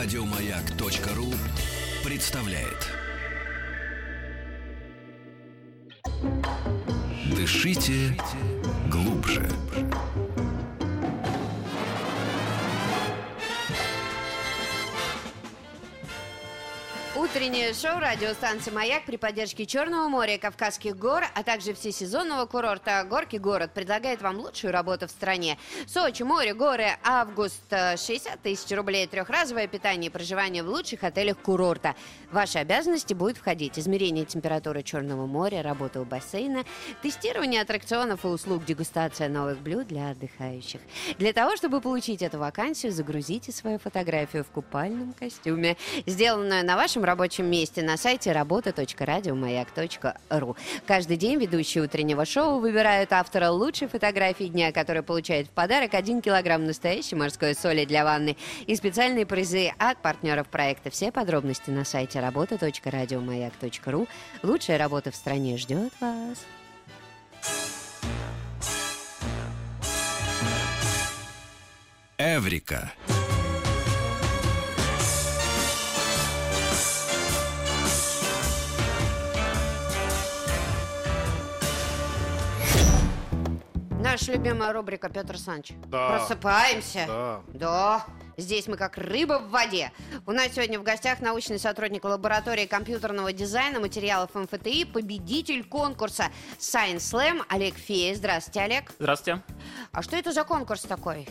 Радиомаяк.ру представляет. Дышите глубже. Утреннее шоу радиостанции «Маяк» при поддержке Черного моря и Кавказских гор, а также всесезонного курорта «Горки город» предлагает вам лучшую работу в стране. Сочи, море, горы, август, э, 60 тысяч рублей, трехразовое питание и проживание в лучших отелях курорта. Ваши обязанности будет входить измерение температуры Черного моря, работа у бассейна, тестирование аттракционов и услуг, дегустация новых блюд для отдыхающих. Для того, чтобы получить эту вакансию, загрузите свою фотографию в купальном костюме, сделанную на вашем рабочем месте на сайте работа.радиомаяк.ру. Каждый день ведущие утреннего шоу выбирают автора лучшей фотографии дня, который получает в подарок 1 килограмм настоящей морской соли для ванны и специальные призы от партнеров проекта. Все подробности на сайте работа.радиомаяк.ру. Лучшая работа в стране ждет вас. Эврика. Наша любимая рубрика Петр Санч. Да. Просыпаемся. Да. Да, здесь мы как рыба в воде. У нас сегодня в гостях научный сотрудник лаборатории компьютерного дизайна материалов МФТИ, победитель конкурса Science Slam Олег Фея. Здравствуйте, Олег. Здравствуйте. А что это за конкурс такой?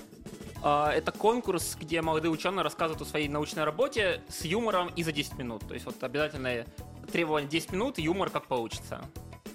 А, Это конкурс, где молодые ученые рассказывают о своей научной работе с юмором и за 10 минут. То есть вот обязательное требование 10 минут, юмор как получится.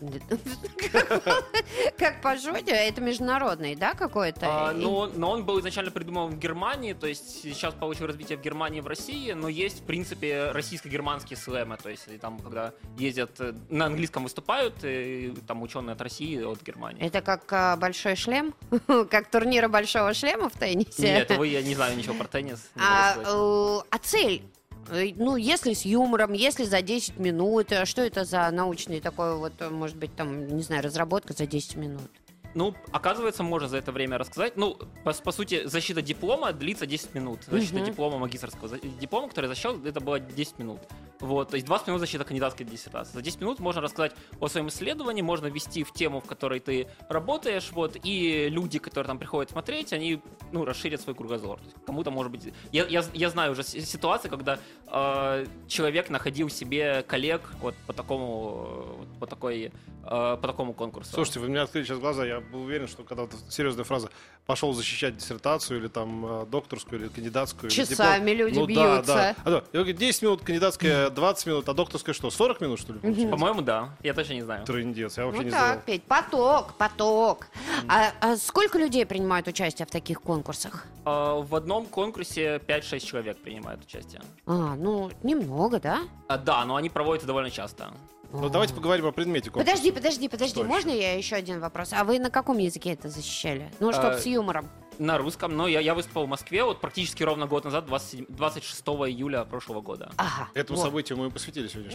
Как по жоте? Это международный, да, какой-то? А, но, он был изначально придуман в Германии, то есть сейчас получил развитие в Германии и в России, но есть, в принципе, российско-германские слэмы, то есть там, когда ездят, э, на английском выступают, и там ученые от России от Германии. Это как а, большой шлем? Как турнира большого шлема в теннисе? Нет, вы, я не знаю ничего про теннис. А, э, а цель? Э, Ну, если с юмором, если за 10 минут, э, что это за научный такой вот, э, может быть, там, не знаю, разработка за 10 минут? Ну, оказывается, можно за это время рассказать. Ну, по, по сути, защита диплома длится 10 минут. Защита Мгм. диплома магистрского. Диплома, который защищал, это было 10 минут. Вот, то есть 20 минут защита кандидатской диссертации. За 10 минут можно рассказать о своем исследовании, можно ввести в тему, в которой ты работаешь, вот, и люди, которые там приходят смотреть, они, ну, расширят свой кругозор. Кому-то, может быть... Я, я, я знаю уже ситуации, когда э, человек находил себе коллег вот по такому, вот по такой, э, по такому конкурсу. Слушайте, вы мне открыли сейчас глаза. Я был уверен, что когда вот серьезная фраза пошел защищать диссертацию или там э, докторскую или кандидатскую. или Часами диплом. люди ну, бьются. Да, да. А, да. Я говорю, 10 минут кандидатская, 20 минут, а докторская что, 40 минут, что ли? получается? По-моему, да. Я точно не знаю. Трындец, я вообще Ну не так, знал. Петь, поток, поток. А, а сколько людей принимают участие в таких конкурсах? А, В одном конкурсе 5-6 человек принимают участие. А, ну, немного, да? А, Да, но они проводятся довольно часто. Ну, давайте поговорим о предмете конкурса. Подожди, подожди, подожди, Что можно я еще один вопрос? А вы на каком языке это защищали? Ну, чтоб А, с юмором. На русском, но я, я выступал в Москве вот практически ровно год назад, 27 26 июля прошлого года. Ага. Этому вот. событию мы и посвятили сегодня.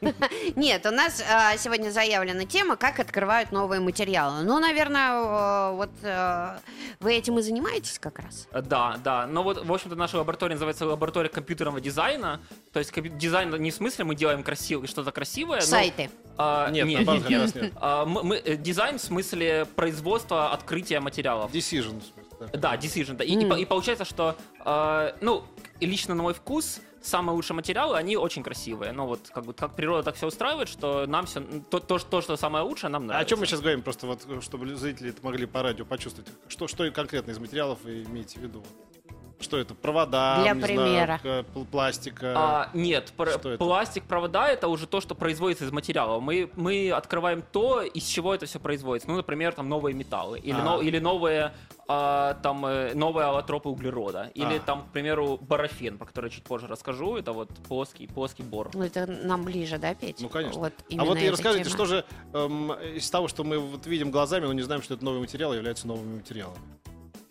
Не. Нет, у нас а, сегодня заявлена тема, как открывают новые материалы. Ну, наверное, э, вот э, вы этим и занимаетесь как раз. А, Да, да. Но вот, в общем-то, наша лаборатория называется лаборатория компьютерного дизайна. То есть дизайн не в смысле мы делаем красиво, что-то красивое. но- Сайты. а, Нет, нет, наоборот, нет, нет. нет. А, мы- мы- э, дизайн в смысле производства, открытия материалов. Decision. в смысле, да. Да, decision. Да. И, и по- и получается, что, э, ну, и лично на мой вкус, самые лучшие материалы, они очень красивые. Ну, вот, как бы, как природа так все устраивает, что нам все, то, то, что- то, что самое лучшее, нам А о нравится. чем мы сейчас говорим, просто вот, чтобы зрители это могли по радио почувствовать. Что, что конкретно из материалов вы имеете в виду? Что это? Провода, Для не знаю, примера. пл- пластика. А, нет, пр- Что это? пластик, провода это уже то, что производится из материала. Мы, мы открываем то, из чего это все производится. Ну, например, там новые металлы. Или, А. но- или новые, а, там, э, новые аллотропы углерода. Или А. там, к примеру, парафин, про который чуть позже расскажу. Это вот плоский, плоский бор. Ну, это нам ближе, да, Петь? Ну, конечно. Вот а вот и расскажите, тема. что же эм, из того, что мы вот видим глазами, но не знаем, что это новый материал, является новыми материалами?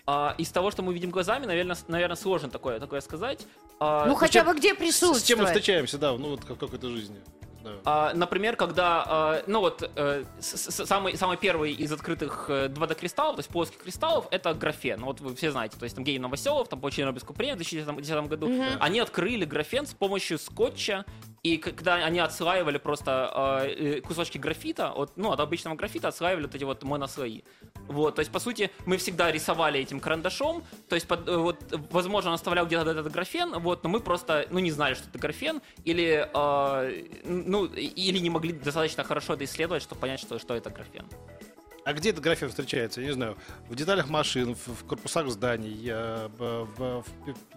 А, из того, что мы видим глазами, наверное, наверное сложно такое, такое сказать. А, Ну, хотя чем- бы где С- С чем мы присутствует? встречаемся, да, ну вот как в какой-то жизни. Да. А, например, когда, а, ну вот, э, с- с- самый, самый первый из открытых э, 2D-кристаллов, то есть плоских кристаллов, это графен. Ну, Вот вы все знаете, то есть там Гей Новоселов, там получили Нобелевскую премию в 2010 году. Они открыли графен с помощью скотча, и когда они отслаивали просто э, э, кусочки графита, от, ну, от обычного графита отслаивали вот эти вот монослои. Вот, то есть, по сути, мы всегда рисовали этим карандашом, то есть, под- э, вот, возможно, он оставлял где-то этот графен, вот, но мы просто, ну, не знали, что это графен, или, э, ну, или не могли достаточно хорошо это исследовать, чтобы понять, что, что это графен. А где этот графен встречается? Я не знаю. В деталях машин, в, в корпусах зданий, э, в, в,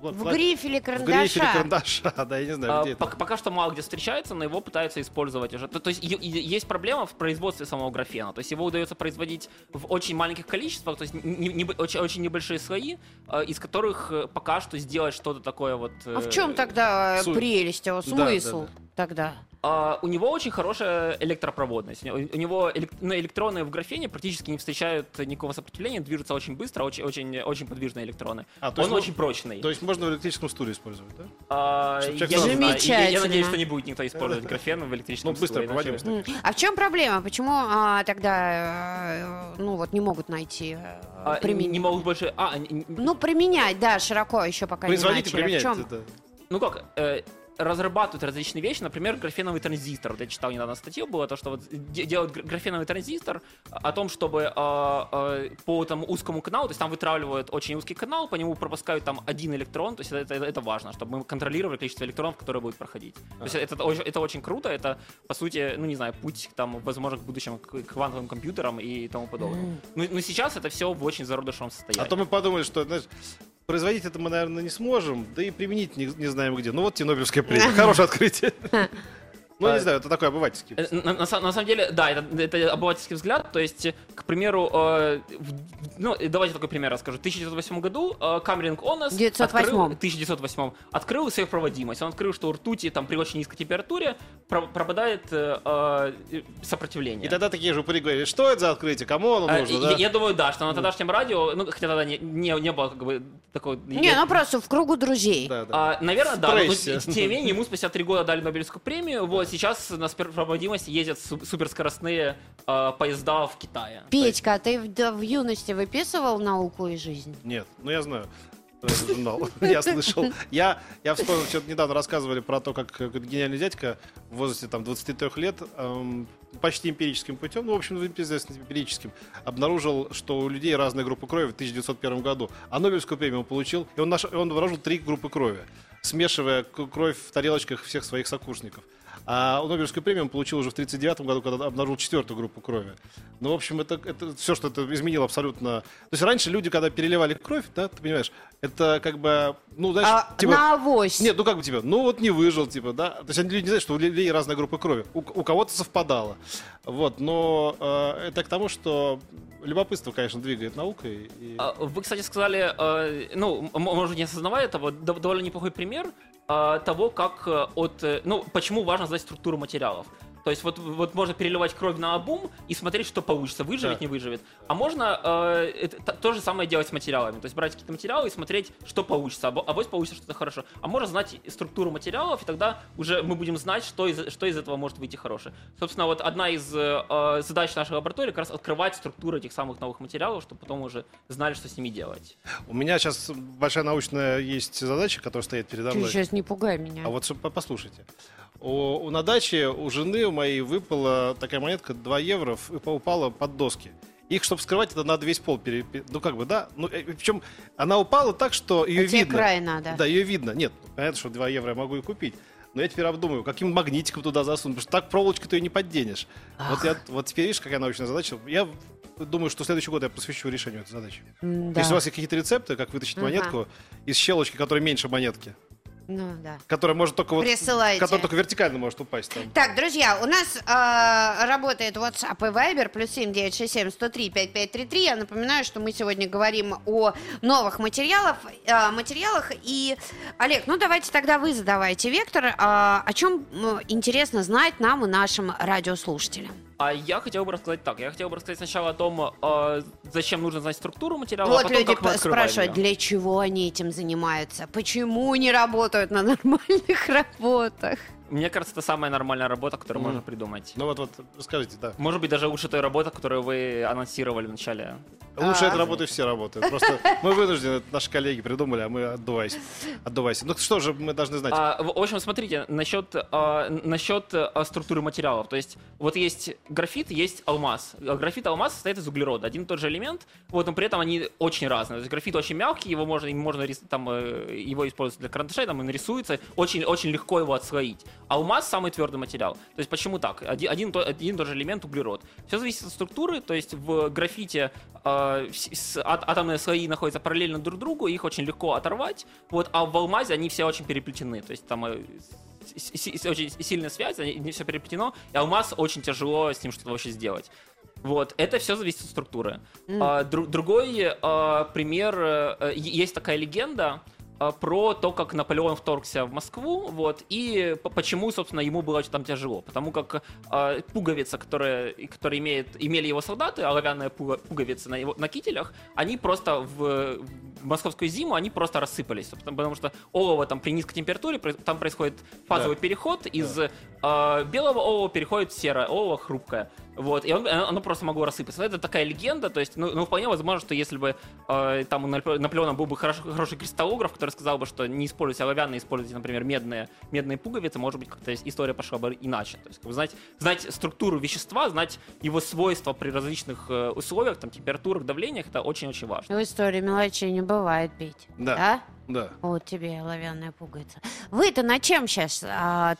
в- В в- грифеле в грифеле карандаша. карандаша. Да, я не знаю, А, где это. пок- Пока что мало где встречается, но его пытаются использовать уже. То, то есть есть проблема в производстве самого графена. То есть его удается производить в очень маленьких количествах, то есть не- не- очень, очень небольшие слои, э, из которых э, пока что сделать что-то такое вот. А в э, чем тогда суть. прелесть, его Да, да, смысл да. тогда? А, у него очень хорошая электропроводность. У него- у него элек- ну, электроны в графене практически не встречают никакого сопротивления, движутся очень быстро, очень, очень, очень подвижные электроны. А, то есть Он мож- очень прочный. То есть можно в электрическом стуле использовать, да? А, я, не знаю. Я- я, Замечательно. надеюсь, что не будет никто использовать графен в электрическом Ну, быстро стуле, иначе-. М, А в чем проблема? Почему а, тогда, э, ну вот, не могут найти э, А, примен- не могут больше... А, н- н- Ну, применять, да, широко еще пока не Производить и начали. В применять. чем? это- ну как, э, разрабатывают различные вещи, например, графеновый транзистор. Вот я читал недавно статью, было то, что вот де- делают гра- графеновый транзистор о том, чтобы э, э, по тому узкому каналу, то есть там вытравливают очень узкий канал, по нему пропускают там один электрон, то есть это, это- это важно, чтобы мы контролировали количество электронов, которые будут проходить. То есть это, это очень круто, это, по сути, ну не знаю, путь там, возможно, к будущему к квантовым компьютерам и тому подобное. Но, но сейчас это все в очень зародышевом состоянии. А то мы подумали, что, знаешь, производить это мы, наверное, не сможем, да и применить не, не знаем где. Ну вот тебе Нобелевская премия. Хорошее открытие. Ну, не А, знаю, это такой обывательский. Э, На, на на самом деле, да, это, это обывательский взгляд. То есть, э, к примеру, э, в- ну, э, давайте такой пример расскажу. В 1908 году э, Камеринг Онес 908. открыл, 1908 открыл сверхпроводимость. Он открыл, что у ртути там, при очень низкой температуре про- пропадает э, э, сопротивление. И тогда такие же упыри говорили, что это за открытие, кому оно А, нужно, и- да? я, я думаю, да, что на тогдашнем радио, ну, хотя тогда не, не, не было как бы такого... Не, ну просто в кругу друзей. Да, да. А, наверное, да. Но, тем не менее, ему спустя три года дали Нобелевскую премию. Вот сейчас на сверхпроводимости ездят су- суперскоростные а, поезда в Китае. Петька, а ты в, да, в юности выписывал науку и жизнь? Нет, ну я знаю. этот журнал. Я слышал. Я, я вспомнил, что недавно рассказывали про то, как э, гениальный дядька в возрасте там 23 лет эм, почти эмпирическим путем, ну, в общем, известно эмпирическим, обнаружил, что у людей разные группы крови в 1901 году. А Нобелевскую премию он получил, и он, наш, он обнаружил три группы крови, смешивая кровь в тарелочках всех своих сокурсников. А Нобелевскую премию он получил уже в 1939 году, когда обнаружил четвертую группу крови. Ну, в общем, это, это все, что это изменило абсолютно. То есть раньше люди, когда переливали кровь, да, ты понимаешь, это как бы, ну, знаешь, А типа... на авось. Нет, ну как бы тебе, ну вот не выжил, типа, да. То есть они люди не знают, что у людей разная группа крови. У, у кого-то совпадало. Вот, но э, это к тому, что любопытство, конечно, двигает наукой. И... А, Вы, кстати, сказали, э, ну, может, не осознавая этого, дов- довольно неплохой пример того, как э, от, э, ну, почему важно знать структуру материалов. То есть вот, вот можно переливать кровь на обум и смотреть, что получится, выживет, Да. не выживет. А можно э, это, то же самое делать с материалами. То есть брать какие-то материалы и смотреть, что получится. А авось получится что-то хорошо. А можно знать структуру материалов, и тогда уже мы будем знать, что из, что из этого может выйти хорошее. Собственно, вот одна из э, э, задач нашей лаборатории как раз открывать структуру этих самых новых материалов, чтобы потом уже знали, что с ними делать. У меня сейчас большая научная есть задача, которая стоит передо Ты мной. сейчас не пугай меня. А вот послушайте. У, у- на даче у жены у моей выпала такая монетка 2 евро, и упала под доски. Их, чтобы скрывать, это надо весь пол пере... Ну, как бы, да. Ну, причем она упала так, что ее А видно. край надо. Да, ее видно. Нет, понятно, что 2 евро я могу и купить. Но я теперь обдумаю, каким магнитиком туда засунуть, потому что так проволочкой ты ее не подденешь. Вот, я, вот теперь видишь, какая научная задача. Я думаю, что следующий год я посвящу решению этой задачи. Да. Если у вас есть какие-то рецепты, как вытащить Ага. монетку из щелочки, которая меньше монетки, Ну, да. которая может только вот... Присылайте. Которая только вертикально может упасть там. Так, друзья, у нас э, работает WhatsApp и Viber, плюс 7967 103 5533. Я напоминаю, что мы сегодня говорим о новых материалах, э, материалах. И, Олег, ну давайте тогда вы задавайте вектор. э, о чем интересно знать нам и нашим радиослушателям? А я хотел бы рассказать так. Я хотел бы рассказать сначала о том, э, зачем нужно знать структуру материала, а вот потом люди как спрашивают, её. для чего они этим занимаются? Почему не работают на нормальных работах? Мне кажется, это самая нормальная работа, которую Мгм. можно придумать. Ну вот, вот, расскажите, да. Может быть, даже лучше той работы, которую вы анонсировали в начале. Лучше А. этой работы все работают. Просто мы вынуждены, наши коллеги придумали, а мы отдувайся. Отдувайся. Ну что же мы должны знать? А, в общем, смотрите, насчет, а, насчет а, структуры материалов. То есть, вот есть графит, есть алмаз. Графит и алмаз состоят из углерода. Один и тот же элемент, вот, но при этом они очень разные. То есть, графит очень мягкий, его можно, можно там, э, его использовать для карандашей, там он рисуется, очень, очень легко его отслоить. Алмаз самый твердый материал. То есть, почему так? Один, один, один тот же элемент углерод. Все зависит от структуры, то есть в графите э, с- а- атомные слои находятся параллельно друг другу, их очень легко оторвать, вот, а в алмазе они все очень переплетены, то есть там э, с- очень сильная связь, они, не все переплетено, и алмаз очень тяжело с ним что-то вообще сделать. Вот, это все зависит от структуры. А, дру- другой а, пример, е- есть такая легенда, а, про то, как Наполеон вторгся в Москву, вот, и по- почему, собственно, ему было там тяжело. Потому как а, пуговица, которая, которая имеет, имели его солдаты, оловянные пуговицы на, его, на кителях, они просто в, в московскую зиму, они просто рассыпались. Потому, потому что олово там при низкой температуре, там происходит фазовый Да. переход, из а, белого олова переходит в серое, олово хрупкое. Вот, и он- оно, оно просто могло рассыпаться. Но это такая легенда, то есть, ну, ну, вполне возможно, что если бы э, там у Наполеона был бы хорош- хороший кристаллограф, который сказал бы, что не используйте оловянные, используйте, например, медные, медные пуговицы, может быть, как-то история пошла бы иначе. То есть, как бы знать, знать структуру вещества, знать его свойства при различных э, условиях, там, температурах, давлениях, это очень-очень важно. В истории мелочей не бывает, Петь. Да. Да. Вот тебе оловянная пуговица. Вы-то на чем сейчас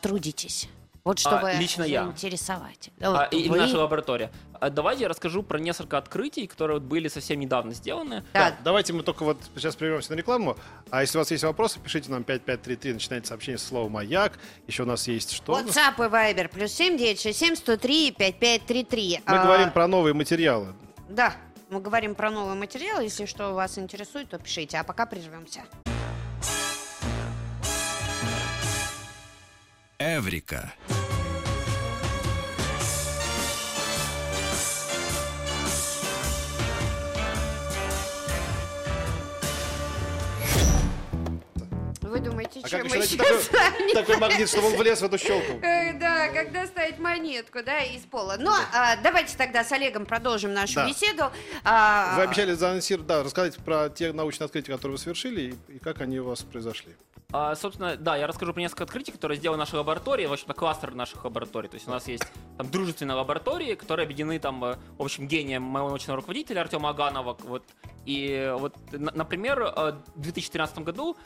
трудитесь? Вот чтобы лично я. А, Вот и, и вы- наша лаборатория. А давайте я расскажу про несколько открытий, которые вот были совсем недавно сделаны. Да, Давайте мы только вот сейчас прервемся на рекламу. А если у вас есть вопросы, пишите нам 5533, начинайте сообщение с слова «Маяк». Еще у нас есть что? WhatsApp и Viber. Плюс семь девять шесть семь сто три пять пять три три. Мы говорим про новые материалы. Да, мы говорим про новый материал. Если что вас интересует, то пишите. А пока прервемся. Эврика. Вы думаете, А чем мы сейчас такой, такой магнит, чтобы он влез в эту щелку? Э, Да, когда ставить монетку, да, из пола. Но а, давайте тогда с Олегом продолжим нашу Да. беседу. А, Вы обещали заанонсировать, да, рассказать про те научные открытия, которые вы совершили, и, и как они у вас произошли. А, собственно, да, я расскажу про несколько открытий, которые сделала наша лаборатория, в общем-то, кластер наших лабораторий. То есть у нас есть там дружественные лаборатории, которые объединены там, э, в общем, гением моего научного руководителя Артема Аганова. Вот. И вот, на- например, э, в 2013 году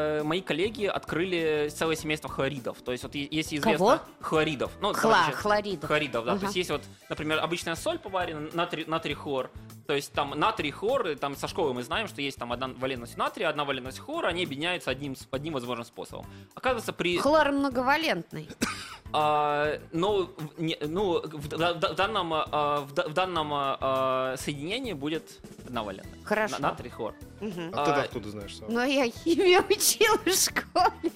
э, мои коллеги открыли целое семейство хлоридов. То есть вот е- если известно... Кого? Хлоридов. Ну, Хла- хлоридов. Хлоридов, да. Ага. То есть есть вот, например, обычная соль поварена, натрий, натрий хлор. То есть там натрий, хлор, и там со школы мы знаем, что есть там одна валентность натрия, одна валентность хлора, они объединяются одним, одним возможным способом. Оказывается, при... Хлор многовалентный. а, ну, в- не- ну, в, да- в данном, а, в, в данном а, соединении будет одна валентность. Хорошо. На- натрий, хлор. Мгм. А, ты А, откуда знаешь? Сава? Но я химию учила в школе.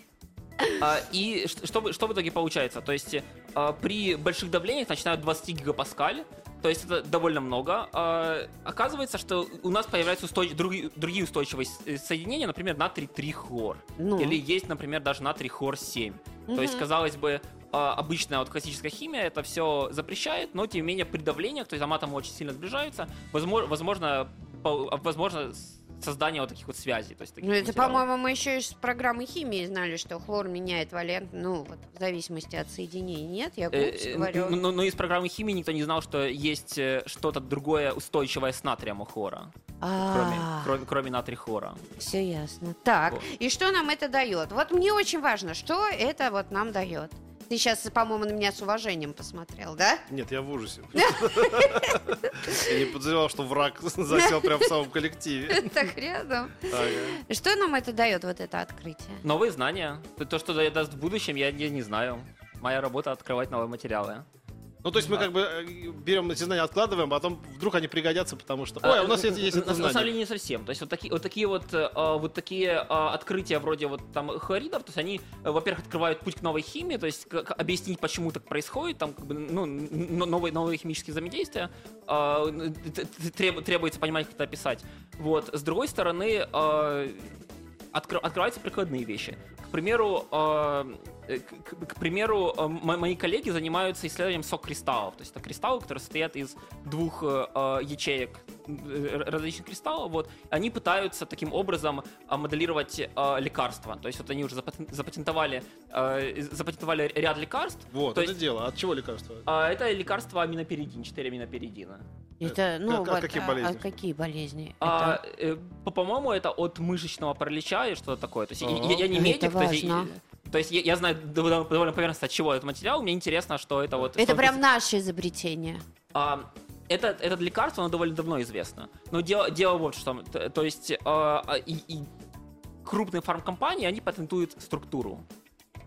А, и что, в- что в итоге получается? То есть а, при больших давлениях начинают 20 гигапаскаль, то есть это довольно много. А, оказывается, что у нас появляются устой- другие, другие устойчивые э, соединения, например, натрий 3 хлор. Ну. Или есть, например, даже натрий хлор 7. То есть, казалось бы, а, обычная вот классическая химия это все запрещает, но тем не менее при давлениях, то есть там атомы очень сильно сближаются, возможно, возможно с- создание вот таких вот связей. То есть, таких Ну, это, по-моему, мы еще из программы химии знали, что хлор меняет валент, ну, вот, в зависимости от соединений. Нет, я Э, глупость э, говорю. ну, Но из программы химии никто не знал, что есть э, что-то другое устойчивое с натрием у хлора, кроме, А, кроме, кроме натрий хлора. все ясно. Так, Вот. и что нам это дает? Вот мне очень важно, что это вот нам дает. Ты сейчас, по-моему, на меня с уважением посмотрел, да? Нет, я в ужасе. Я не подозревал, что враг засел прямо в самом коллективе. Так рядом. Что нам это дает, вот это открытие? Новые знания. То- То, что да- даст в будущем, я, я не знаю. Моя работа открывать новые материалы. Ну, то есть мы как бы э, берем эти знания, откладываем, а потом вдруг они пригодятся, потому что... Ой, а у нас есть, есть на, это на самом знание. деле не совсем. То есть вот такие вот такие вот, э, вот такие э, открытия вроде вот там хлоридов, то есть они, э, во-первых, открывают путь к новой химии, то есть как объяснить, почему так происходит, там как бы ну новые новые химические взаимодействия требуется понимать, как это описать. Вот. С другой стороны, открываются прикладные вещи. К примеру, к, к- к примеру, э, мо- мои коллеги занимаются исследованием сок-кристаллов. То есть это кристаллы, которые состоят из двух э, э, ячеек э, различных кристаллов. Вот. Они пытаются таким образом э, моделировать э, лекарства. То есть вот они уже запатен- запатентовали, э, запатентовали ряд лекарств. Вот, То это есть- дело. От чего лекарство? А это лекарство аминоперидин, 4 аминоперидина. Это, ну, как- вот, какие а- болезни? а какие болезни? А, Это- э, по- по-моему, это от мышечного паралича или что-то такое. То есть я- Ага. я, я не Это медик, то есть, важно. То есть я, я знаю довольно, поверхностно, от чего этот материал. Мне интересно, что это вот... Это что- прям наше изобретение. А, это, это лекарство, оно довольно давно известно. Но дело, дело вот в чем. Т- То есть а, а, и, и крупные фармкомпании, они патентуют структуру.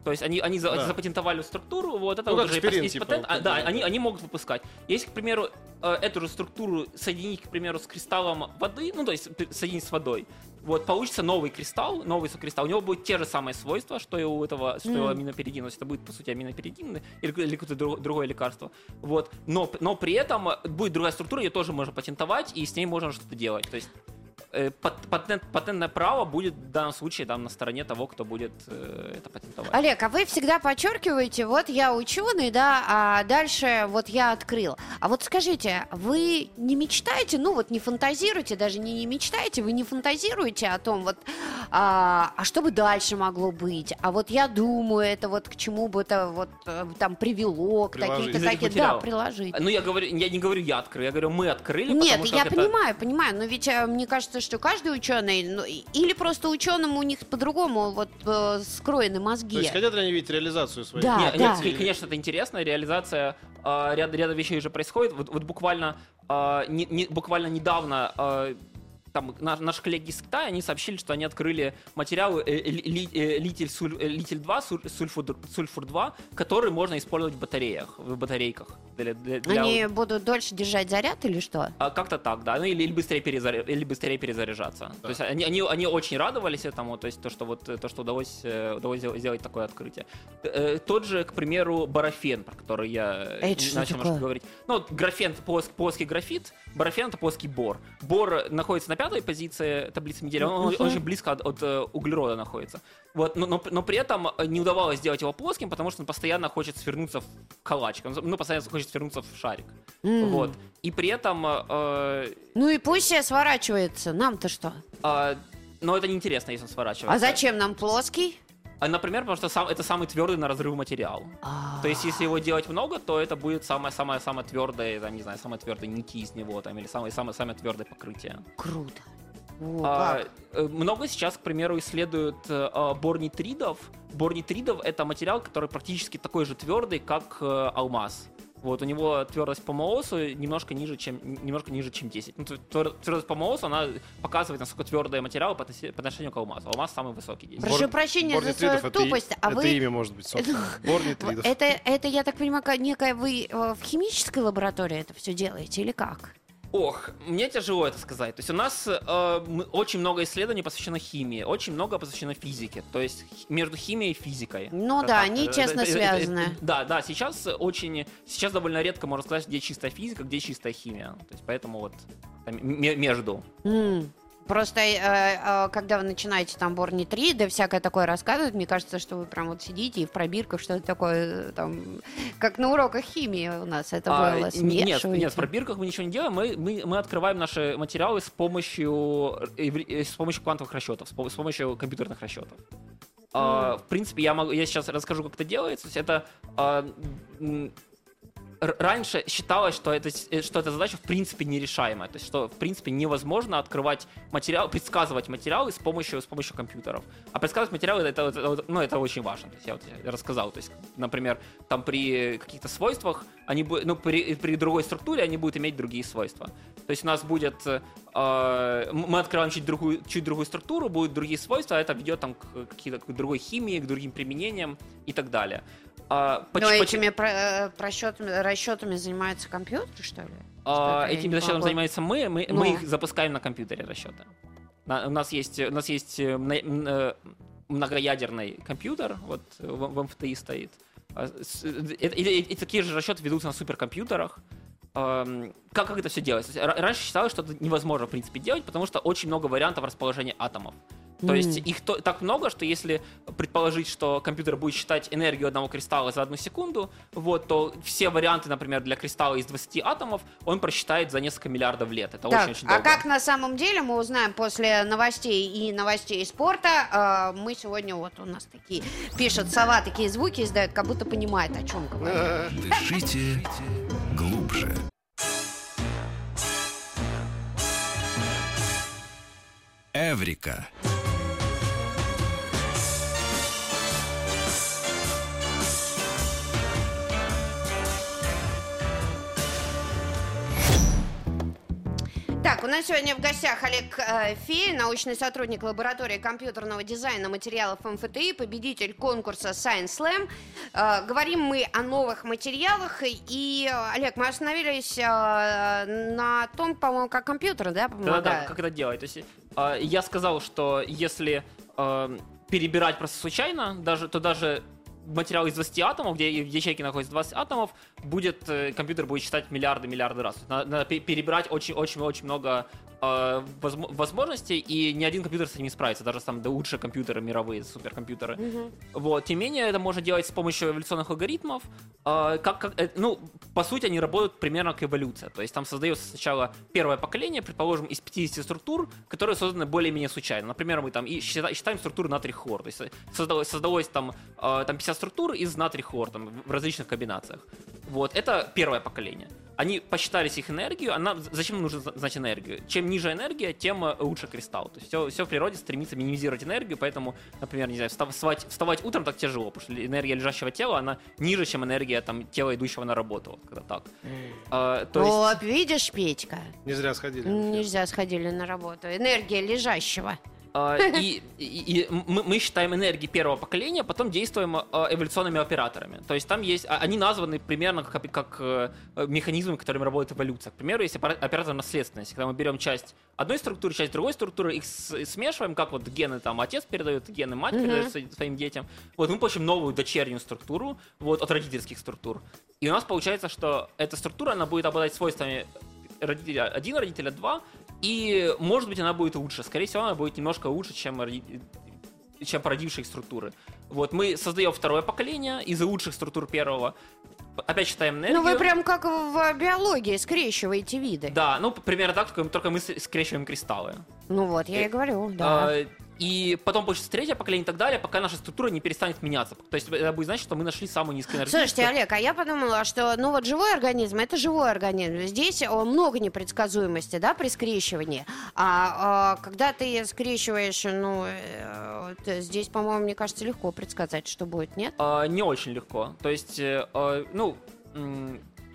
То есть они, они Да. запатентовали структуру, вот это Ну, вот уже есть типа, патент, а, да, да, они, да. они могут выпускать. Если, к примеру, э, эту же структуру соединить, к примеру, с кристаллом воды, ну, то есть соединить с водой, вот, получится новый кристалл, новый сокристалл. У него будут те же самые свойства, что и у этого, что и у аминоперидина. То есть это будет, по сути, аминоперидин или, или какое-то друг- другое лекарство. Вот. Но, но при этом будет другая структура, ее тоже можно патентовать, и с ней можно что-то делать. То есть патент, патентное право будет в данном случае там, на стороне того, кто будет э, это патентовать. Олег, а вы всегда подчеркиваете, вот я ученый, да, а дальше вот я открыл. А вот скажите, вы не мечтаете, ну вот не фантазируете, даже не, не мечтаете, вы не фантазируете о том, вот, а, а что бы дальше могло быть? А вот я думаю, это вот к чему бы это вот э, там привело, к таким-то таким, да, приложить. Ну, я говорю, я не говорю, я открыл, я говорю, мы открыли, Нет, я это- понимаю, понимаю, но ведь э, мне кажется, что каждый ученый, ну, или просто ученым у них по-другому вот э, скроены мозги. То есть хотят ли они видеть реализацию своей? Да, Нет, да. нет, конечно, это интересно, реализация э, ряда, ряда вещей уже происходит. Вот, вот буквально, э, не- не- буквально недавно э, там, на- наши коллеги из Китая, они сообщили, что они открыли материалы э, ли- э, литиль, суль- э, литиль 2, суль- сульфур, сульфур 2, который можно использовать в батареях, в батарейках. Для, для- для- Они будут дольше держать заряд или что? а, Как-то так, да. Ну или, или быстрее, перезаря- или быстрее перезаряжаться. То есть они, они, они очень радовались этому, то есть то, что вот то, что удалось, удалось сделать, такое открытие. Тот же, к примеру, барафен, про который я Это начал немножко говорить. Ну, вот графен плоск- плоский графит, барафен это плоский бор. Бор находится на пятой позиции таблицы Менделя, он, он очень близко от, от, э, углерода находится. Вот, но, но, но при этом э, не удавалось сделать его плоским, потому что он постоянно хочет свернуться в калачик, он, ну, постоянно хочет свернуться в шарик. М. Вот. И при этом э, Ну и пусть себе сворачивается. Нам-то что? а, но это неинтересно, если он сворачивается. А зачем нам плоский? А, например, потому что сам, это самый твердый на разрыв материал. А, То есть, если его делать много, то это будет самое-самое-самое твердое, там, не знаю, самое твердое нити из него, там, или самое-самое-самое твердое покрытие. Круто. О, А, как. э, много сейчас, к примеру, исследуют э, а, бор нитридов. Бор нитридов это материал, который практически такой же твердый, как э, алмаз. Вот, у него твердость по МООСу немножко ниже, чем, немножко ниже, чем 10. Ну, твер- твер- твердость по МООСу, она показывает, насколько твердые материалы по, отношению к алмазу. Алмаз самый высокий 10. Прошу Бор- прощения за Борнитридов свою это тупость, а это вы... имя может быть, собственно. Борнитридов. Это, это, я так понимаю, ка- некая вы э, в химической лаборатории это все делаете или как? Ох, мне тяжело это сказать. То есть у нас э, мы- очень много исследований посвящено химии, очень много посвящено физике. То есть между химией и физикой. Ну да, так. они Это- тесно связаны. Да, да, сейчас очень, сейчас довольно редко можно сказать, где чистая физика, где чистая химия. То есть поэтому вот там ме- между. М. Просто э, э, когда вы начинаете там бор нитриды, всякое такое рассказывать, мне кажется, что вы прям вот сидите и в пробирках что-то такое, э, там, как на уроках химии у нас это А, было, нет, нет, в пробирках мы ничего не делаем. Мы, мы, мы открываем наши материалы с помощью, с помощью квантовых расчетов, с пом- с помощью компьютерных расчетов. А, в принципе, я, могу, я сейчас расскажу, как это делается. То есть это р- раньше считалось, что, это, э, что эта задача в принципе нерешаемая. То есть, что в принципе невозможно открывать материал, предсказывать материалы с помощью, с помощью компьютеров. А предсказывать материалы это, это- ну, это очень важно. То есть, я вот рассказал. То есть, например, там при каких-то свойствах, они бу- ну, при, при другой структуре они будут иметь другие свойства. То есть у нас будет, э, м- мы открываем чуть другую, чуть другую структуру, будут другие свойства, а это ведет там, к, к другой химии, к другим применениям и так далее. А, Но поч- поч- этими про- э, просчетами, расчетами занимается компьютер, что ли? а, Что-то я этим не расчетом могу. занимаемся мы, мы, Ну. мы их запускаем на компьютере расчеты. На- у нас есть, у нас есть э, э, многоядерный компьютер, вот в, в МФТИ стоит. А, И, и- и такие же расчеты ведутся на суперкомпьютерах. Как, как это все делается? Раньше считалось, что это невозможно, в принципе, делать, потому что очень много вариантов расположения атомов. То есть Мгм. их то- так много, что если предположить, что компьютер будет считать энергию одного кристалла за одну секунду, вот, то все варианты, например, для кристалла из 20 атомов он просчитает за несколько миллиардов лет. Это очень-очень а долго. как на самом деле мы узнаем после новостей и новостей спорта. А, мы сегодня вот у нас такие пишет сова такие звуки издает, как будто понимает о чем говорит. Дышите глубже. Эврика. У нас сегодня в гостях Олег э, Фей, научный сотрудник лаборатории компьютерного дизайна материалов МФТИ, победитель конкурса Science Slam. Э, говорим мы о новых материалах. И, э, Олег, мы остановились э, на том, по-моему, как компьютер, да, помогает? как это делать. То есть, а, я сказал, что если а, перебирать просто случайно, даже, то даже материал из 20 атомов, где в ячейке находится 20 атомов, будет, э, компьютер будет считать миллиарды, миллиарды раз. Надо, надо пе- перебирать очень-очень-очень много э, возмо- возможностей, и ни один компьютер с этим не справится, даже там да, лучшие компьютеры мировые, суперкомпьютеры. Мгм. Вот, тем не менее, это можно делать с помощью эволюционных алгоритмов. А, как, как, э, ну, по сути, они работают примерно как эволюция. То есть там создается сначала первое поколение, предположим, из 50 структур, которые созданы более-менее случайно. Например, мы там и счита- считаем структуры натрий хлор. То есть э, создалось, создалось там, а, там 50 структур из натрий хлор там, в различных комбинациях. Вот, это первое поколение. Они посчитались их энергию, она, зачем нужно знать энергию? Чем ниже энергия, тем э, лучше кристалл. То есть все, все в природе стремится минимизировать энергию, поэтому, например, не знаю, встав- вставать, вставать утром так тяжело, потому что энергия лежащего тела, она ниже, чем энергия там, тела, идущего на работу. Вот, когда так. А, то есть, Вот, видишь, Петька, Не зря сходили. нельзя сходили на работу. Энергия лежащего. А, и, и- и мы, мы считаем энергии первого поколения, потом действуем а, эволюционными операторами. То есть там есть, а, они названы примерно как, как э, механизмы, которыми работает эволюция. К примеру, есть опера- оператор наследственности, когда мы берем часть одной структуры, часть другой структуры, их смешиваем, как вот гены там отец передает, гены мать Мгм. передает свои- своим детям. Вот мы получим новую дочернюю структуру вот, от родительских структур. И у нас получается, что эта структура, она будет обладать свойствами родителя один, родителя два, и может быть она будет лучше. Скорее всего, она будет немножко лучше, чем, чем породившие их структуры. Вот мы создаем второе поколение из лучших структур первого. Опять считаем энергию. Ну вы прям как в биологии скрещиваете виды. Да, ну примерно так, только, мы скрещиваем кристаллы. Ну вот, я и Э, говорю, да. А, и потом получится третье поколение и так далее, пока наша структура не перестанет меняться. То есть это будет значить, что мы нашли самую низкоэнергичную. Слушайте, Олег, а я подумала, что, ну вот живой организм, это живой организм. Здесь о, много непредсказуемости, да, при скрещивании. А, а, когда ты скрещиваешь, ну, э, здесь, по-моему, мне кажется, легко предсказать, что будет, нет? А, не очень легко. То есть, э, э, ну,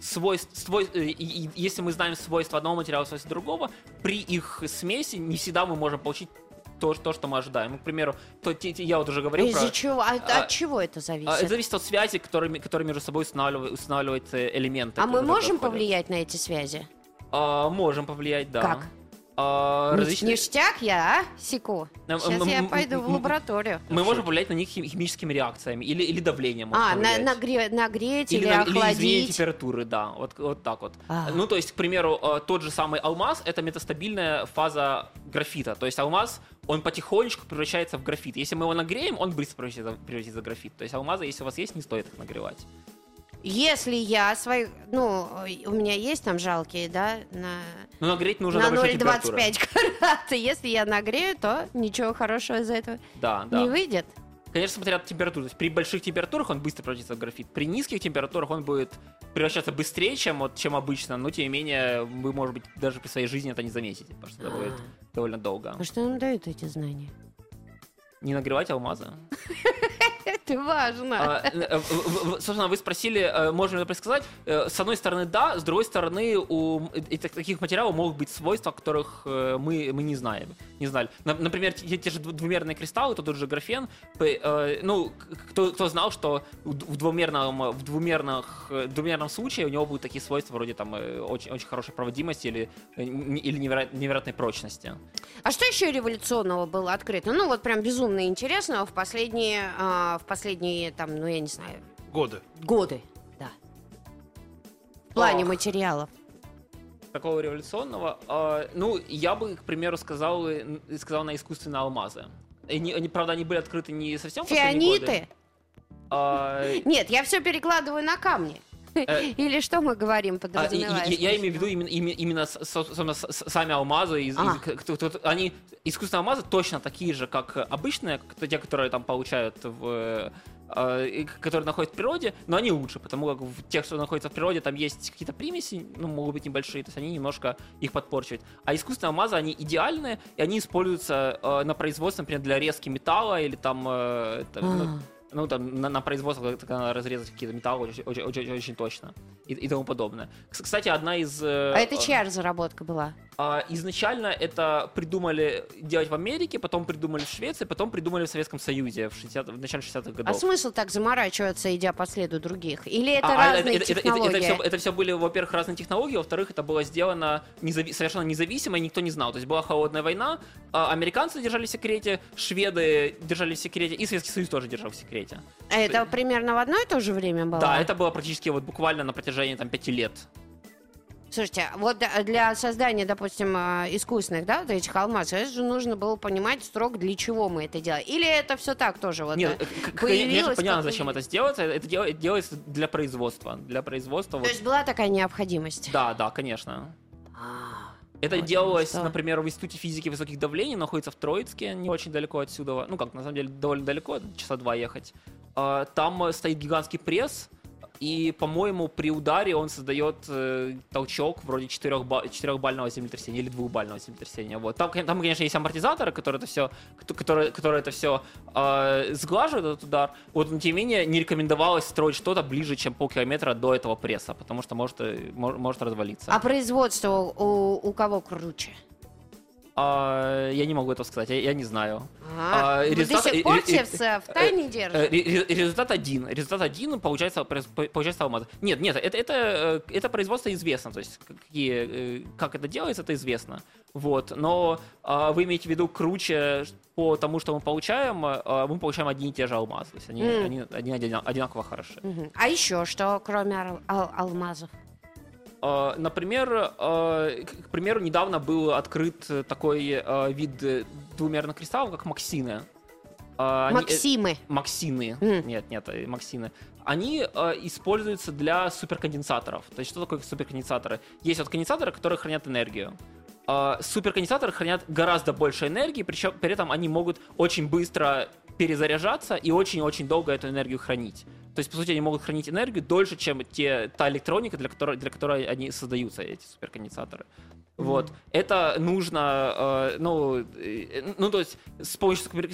свойств, свой- э, если мы знаем свойства одного материала, свойства другого, при их смеси не всегда мы можем получить то, то что мы ожидаем. Ну, к примеру, то, те- те- я вот уже говорил Из-за про... чего? А- а, от чего это а, зависит? Это зависит от связи, которыми, которые между собой устанавливают, устанавливают э, элементы. А мы которые можем повлиять на эти связи? А, можем повлиять, да. Как? А, различные- Ништяк я, а? Секу. Сейчас м- я пойду в лабораторию. Мы можем повлиять на них хим- химическими реакциями или, или давлением. А, на, нагре- нагреть или, на- изменение охладить? температуры, да, вот, вот так вот. А. Ну, то есть, к примеру, э, тот же самый алмаз — это метастабильная фаза графита. То есть алмаз, он потихонечку превращается в графит. Если мы его нагреем, он быстро превратится, превратится в графит. То есть алмазы, если у вас есть, не стоит их нагревать. Если я свои, ну, у меня есть там жалкие, да, на, Но нагреть нужно на до большой температуры. 0,25 карат. И Если я нагрею, то ничего хорошего из этого Да, да. не выйдет. Конечно, смотря от температуры. То есть при больших температурах он быстро превратится в графит. При низких температурах он будет превращаться быстрее, чем, вот, чем обычно, но тем не менее вы, может быть, даже при своей жизни это не заметите, потому что это будет довольно долго. А что нам дают эти знания? Не нагревать алмазы. Это важно. А, э, в- Собственно, вы спросили, э, можно ли это предсказать. Э, С одной стороны, да, с другой стороны, у этих таких материалов могут быть свойства, которых э, мы, мы не знаем. Не знали. На- Например, те, те же дву- двумерные кристаллы, тот же графен. э, Ну, кто, кто знал, что в в двумерном, в двумерных, э, двумерном случае у него будут такие свойства вроде там э, очень, очень хорошей проводимости или, э, или неверо- невероятной прочности. А что еще революционного было открыто? Ну, вот прям безумно интересного в последние, а, в последние, там, ну, я не знаю, Годы. годы, да. В плане Ох. материалов. Такого революционного. А, ну, я бы, к примеру, сказал, э, сказал на искусственные алмазы. Они, они, правда, они были открыты не совсем. Фианиты? А, Нет, я все перекладываю на камни. Э, Или что мы говорим, а, подразумеваешь? я, имею в виду именно, именно, сами алмазы. они искусственные алмазы точно такие же, как обычные, те, которые там получают в э, которые находятся в природе, но они лучше, потому как в тех, что находятся в природе, там есть какие-то примеси, ну, могут быть небольшие, то есть они немножко их подпорчивают. А искусственные алмазы, они идеальные, и они используются э, на производстве, например, для резки металла или там, э, там, ну, А. ну, там, на, на производство, когда надо разрезать какие-то металлы очень, очень, очень, очень точно и, и тому подобное. Кс- Кстати, одна из... э, А это э, чья разработка была? а, изначально это придумали делать в Америке, потом придумали в Швеции, потом придумали в Советском Союзе в, 60, в начале 60-х А годов. смысл так заморачиваться, идя по следу других? Или это А, а, разные это, это- это- технологии? это все, были, во-первых, разные технологии, во-вторых, это было сделано незави- совершенно независимо, и никто не знал. То есть была холодная война, а американцы держали в секрете, шведы держали в секрете, и Советский Союз тоже держал в секрете. А это примерно в одно и то же время было? Да, это было практически вот буквально на протяжении там пяти лет. Слушайте, вот д- для создания, допустим, э, искусственных, да, вот этих алмазов, это же нужно было понимать строго, для чего мы это делаем. Или это все так тоже вот? Нет, э, появилось, конечно, понятно, зачем это сделается. Это дел- это делается для производства. Для производства. То вот- есть была такая необходимость? Да, да, конечно. А, Это Вот делалось, что. например, в Институте физики высоких давлений, находится в Троицке, не очень далеко отсюда. Ну как, на самом деле, довольно далеко, часа два ехать. А, Там э, стоит гигантский пресс, и, по-моему, при ударе он создает э, толчок вроде 4 четырехбального землетрясения или двухбального землетрясения. Вот. Там, там, конечно, есть амортизаторы, которые это все, которые, которые это все сглаживают, этот удар. Вот, но, тем не менее, не рекомендовалось строить что-то ближе, чем полкилометра до этого пресса, потому что может, э, мо- может развалиться. а производство у, у кого круче? А, я не могу этого сказать, я, я не знаю. А, А, результат- до сих пор э, все э, в, в тайне Э, ре- ре- Результат один. Результат один получается, получается алмаз. Нет, нет, это, это, это производство известно. То есть какие, как это делается, это известно. Вот. Но а, вы имеете в виду круче по тому, что мы получаем, а, мы получаем одни и те же алмазы. То есть они, М. они, они одина- одинаково хороши. Мгм. А еще что, кроме ал- ал- алмазов? А, Например, а, к примеру, недавно был открыт э, такой а, вид э, двумерных кристаллов, как максины. Они- э, Максимы. Максины. М. Нет, нет, э, Максины. Они э, используются для суперконденсаторов. То есть что такое суперконденсаторы? Есть вот конденсаторы, которые хранят энергию. А, суперконденсаторы хранят гораздо больше энергии, причем при этом они могут очень быстро перезаряжаться и очень-очень долго эту энергию хранить. То есть, по сути, они могут хранить энергию дольше, чем те, та электроника, для которой, для которой они создаются, эти суперконденсаторы. Вот. Это нужно, э, ну, э, ну, то есть, с помощью супер-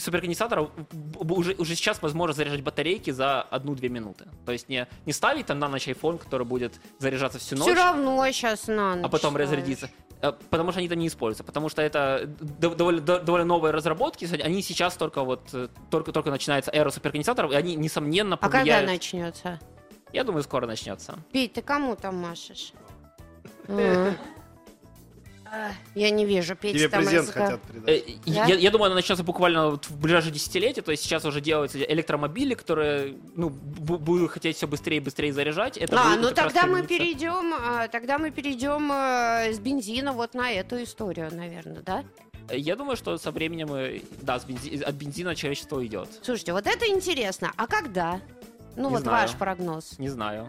б- уже, уже сейчас возможно заряжать батарейки за 1-2 минуты. То есть не, не ставить там на ночь iPhone, который будет заряжаться всю ночь, Все равно сейчас на ночь а потом разрядиться. Э, Потому что они там не используются. Потому что это дов- довольно, до- довольно новые разработки. Они сейчас только вот э, только, только начинается эра суперконденсаторов, и они, несомненно, А когда повлияют. начнется? Я думаю, скоро начнется. Пить, ты кому там машешь? Я не вижу, Петя Тебе там презент хотят Э, передать. Да? Я, я думаю, она начнется буквально вот в ближайшие десятилетия. То есть сейчас уже делаются электромобили, которые ну, бу- будут хотеть все быстрее и быстрее заряжать. Это А, ну тогда мы перейдем, а, тогда мы перейдем э, с бензина вот на эту историю, наверное, да? Я думаю, что со временем, э, да, с бензи- от бензина человечество идет. Слушайте, вот это интересно. А когда? Ну Не вот знаю. ваш прогноз. Не знаю.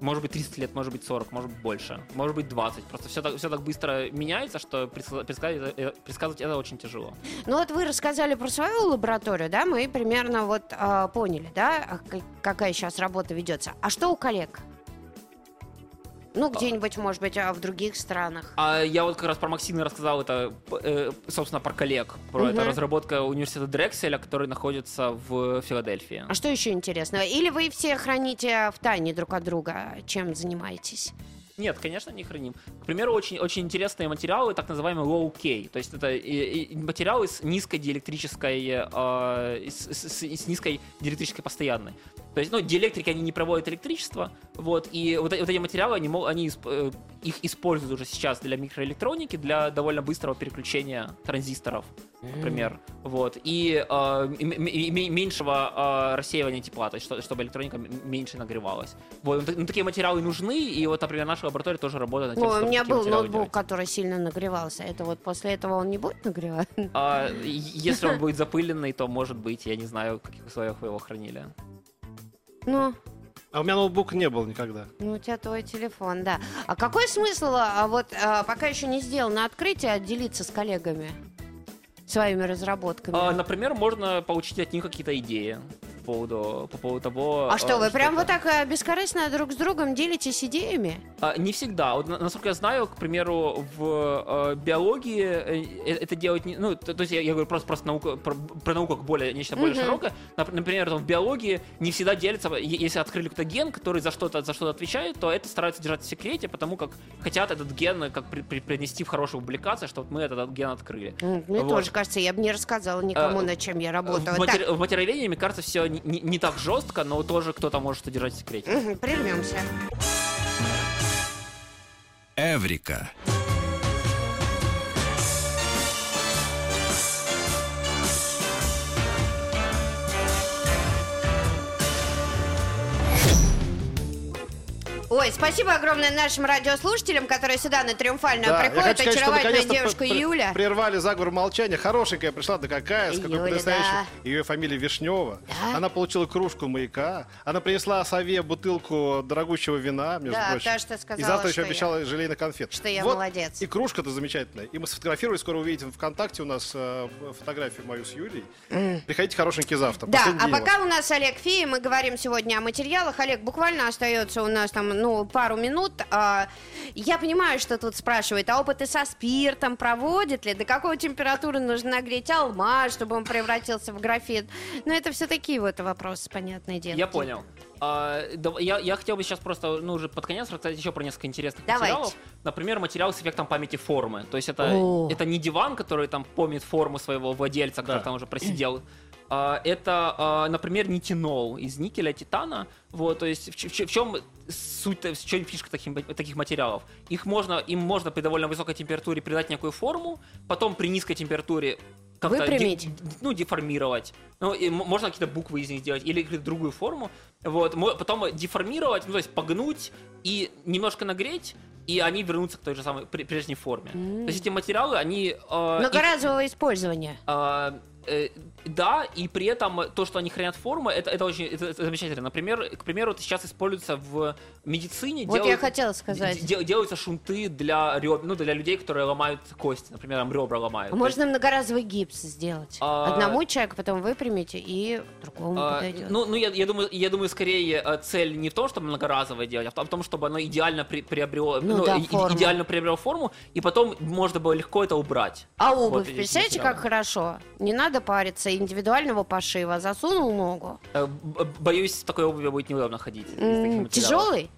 Может быть 30 лет, может быть 40, может быть больше, может быть 20. Просто все так, все так быстро меняется, что предсказать, предсказать, э, предсказывать это очень тяжело. Ну вот вы рассказали про свою лабораторию, да, мы примерно вот а, поняли, да, а какая сейчас работа ведется. А что у коллег? Ну, где-нибудь, может быть, а, в других странах. А я вот как раз про Максины рассказал, это, э, собственно, про коллег. Про Мгм. это разработка университета Дрекселя, который находится в Филадельфии. А что еще интересного? Или вы все храните в тайне друг от друга, чем занимаетесь? Нет, конечно, не храним. К примеру, очень, очень интересные материалы, так называемые low K. То есть это и- и материалы с низкой диэлектрической, э, с- с- с низкой диэлектрической постоянной. То есть, ну, диэлектрики, они не проводят электричество, вот, и вот, вот эти материалы, они, они исп- э, их используют уже сейчас для микроэлектроники, для довольно быстрого переключения транзисторов, например, вот, и э, м- м- м- меньшего э, рассеивания тепла, то есть, что- чтобы электроника меньше нагревалась. Вот, ну, ну, такие материалы нужны, и вот, например, наша лаборатория тоже работает над тем, Ой, у чтобы меня был ноутбук, делать. который сильно нагревался. Это вот после этого он не будет нагревать? А, и- если он будет запыленный, то, может быть, я не знаю, в каких условиях вы его хранили. Ну, А у меня ноутбука не было никогда. ну, у тебя твой телефон, да. А какой смысл, а, вот а, пока еще не сделано открытие, делиться с коллегами своими разработками? А, например, можно получить от них какие-то идеи поводу, по поводу того... А что, вы прям это. вот так а, бескорыстно друг с другом делитесь идеями? А, не всегда. Вот, на- насколько я знаю, к примеру, в э, биологии э, э, это делать не... Ну, то, то есть я, я говорю просто, просто наука, про, про науку как более, нечто более Мгм. широкое. Нап- Например, там, в биологии не всегда делятся... Если открыли какой-то ген, который за что-то за что-то отвечает, то это стараются держать в секрете, потому как хотят этот ген э, как при- при- принести в хорошую публикацию, что вот мы этот ген открыли. Мне Вот. тоже кажется, я бы не рассказала никому, А, над чем я В, работаю. матери- в материаловедении, мне кажется, все не, не- так жестко, но тоже кто-то может это держать в секрете. мгм, прервемся. Эврика. Ой, спасибо огромное нашим радиослушателям, которые сюда на Триумфальную Да, я приходят. хочу сказать, Очаровательная девушка Юля. Прервали заговор молчания. Хорошенькая пришла, да какая, с какой Юля, потрясающей. да. Ее фамилия Вишнева. Да. Она получила кружку маяка. Она принесла сове бутылку дорогущего вина, между Да, прочим. то, что сказала, И завтра еще я- обещала желейных конфет. что я Вот молодец. И кружка-то замечательная. И мы сфотографировали, скоро увидите в ВКонтакте у нас э, фотографию мою с Юлей. Приходите хорошенький завтра. Да, а пока у нас Олег Фи, мы говорим сегодня о материалах. Олег, буквально остается у нас там, ну, пару минут. А, я понимаю, что тут спрашивают, а опыты со спиртом проводит ли? До какой температуры нужно нагреть алмаз, чтобы он превратился в графит? Ну, это все такие вот вопросы, понятное дело. Я понял. А, да, я, я хотел бы сейчас просто, ну, уже под конец рассказать еще про несколько интересных Давайте. материалов. Например, материал с эффектом памяти формы. То есть это, О. это не диван, который там помнит форму своего владельца, который Да. там уже просидел. А, это, а, например, нитинол из никеля, титана. Вот, то есть в, в в чем суть, в чем фишка таких, таких материалов? Их можно, им можно при довольно высокой температуре придать некую форму, потом при низкой температуре как-то де- Выпрямить. д- ну, деформировать. Ну, и можно какие-то буквы из них сделать или какую-то другую форму. Вот, потом деформировать, ну, то есть погнуть и немножко нагреть, и они вернутся к той же самой пр- прежней форме. То есть эти материалы, они... э, их- Многоразового использования. а, э, да, и при этом то, что они хранят формы, это, это очень это- это замечательно. Например, к примеру, это сейчас используется в медицине. Вот я делают- хотела сказать. де- делаются шунты для реб- ну, для людей, которые ломают кости, например, там ребра ломают. То есть, Можно многоразовый гипс сделать. А, Одному человеку, потом выпрямите, и другому а, подойдет. ну, ну я, я думаю, я думаю, скорее э, цель не в том, чтобы многоразовое делать, а в том- чтобы оно идеально при- приобрело, Ну да, и- форму. идеально приобрело форму, и потом можно было легко это убрать. А Вот обувь, эти представляете, как хорошо? Не надо париться, индивидуального пошива. Засунул ногу. Э, Боюсь, в такой обуви будет неудобно ходить. Тяжелый?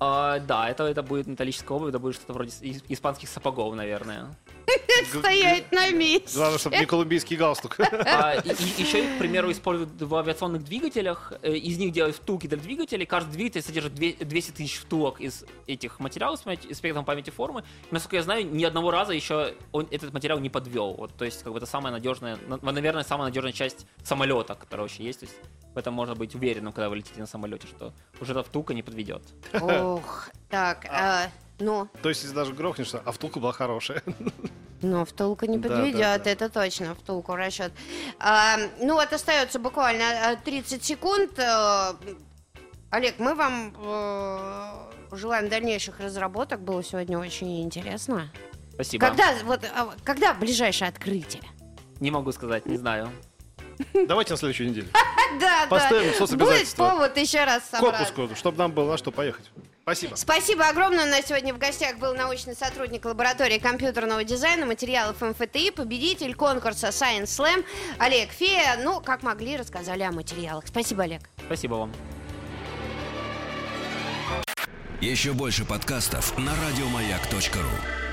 А, да, это, это будет металлическая обувь, это будет что-то вроде испанских сапогов, наверное. Стоять на месте. Главное, чтобы не колумбийский галстук. А, еще их, к примеру, используют в авиационных двигателях. Э, Из них делают втулки для двигателей. Каждый двигатель содержит две- 200 тысяч втулок из этих материалов с спектром памяти формы. Насколько я знаю, ни одного раза еще он, этот материал не подвел. Вот, то есть, как бы это самая надежная, на- наверное, самая надежная часть самолета, которая вообще есть. То есть, в этом можно быть уверенным, когда вы летите на самолете, что уже эта втулка не подведет. Ох, так, а, ну, То есть, если даже грохнешься, а втулка была хорошая. ну, втулка не Да, подведет, да, да. это точно, втулку в расчет. А, ну, вот остается буквально а, 30 секунд. А, Олег, мы вам э, желаем дальнейших разработок. Было сегодня очень интересно. Спасибо. Когда, вот, а, когда ближайшее открытие? Не могу сказать, не знаю. Давайте на следующую неделю. Да, Поставим да. Будет повод еще раз К собрать. отпуску, чтобы нам было на что поехать. Спасибо. Спасибо огромное. У нас сегодня в гостях был научный сотрудник лаборатории компьютерного дизайна материалов МФТИ, победитель конкурса Science Slam Олег Фея. Ну, как могли, рассказали о материалах. Спасибо, Олег. Спасибо вам. Еще больше подкастов на радиомаяк.ру.